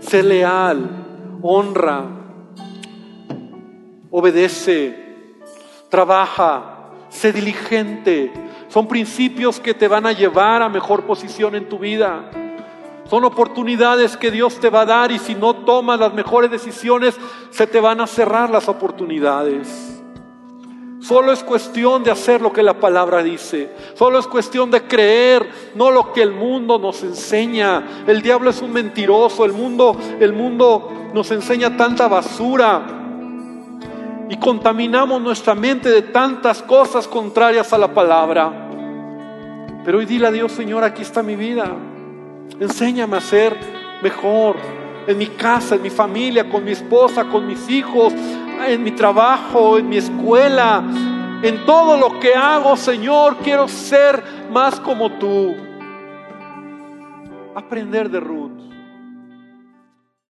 sé leal, honra, obedece, trabaja, sé diligente. Son principios que te van a llevar a mejor posición en tu vida. Son oportunidades que Dios te va a dar y si no tomas las mejores decisiones, se te van a cerrar las oportunidades. Solo es cuestión de hacer lo que la palabra dice. Solo es cuestión de creer, no lo que el mundo nos enseña. El diablo es un mentiroso, el mundo, el mundo nos enseña tanta basura y contaminamos nuestra mente de tantas cosas contrarias a la palabra. Pero hoy dile a Dios, Señor, aquí está mi vida. Enséñame a ser mejor en mi casa, en mi familia, con mi esposa, con mis hijos, en mi trabajo, en mi escuela, en todo lo que hago, Señor, quiero ser más como tú. Aprender de Ruth.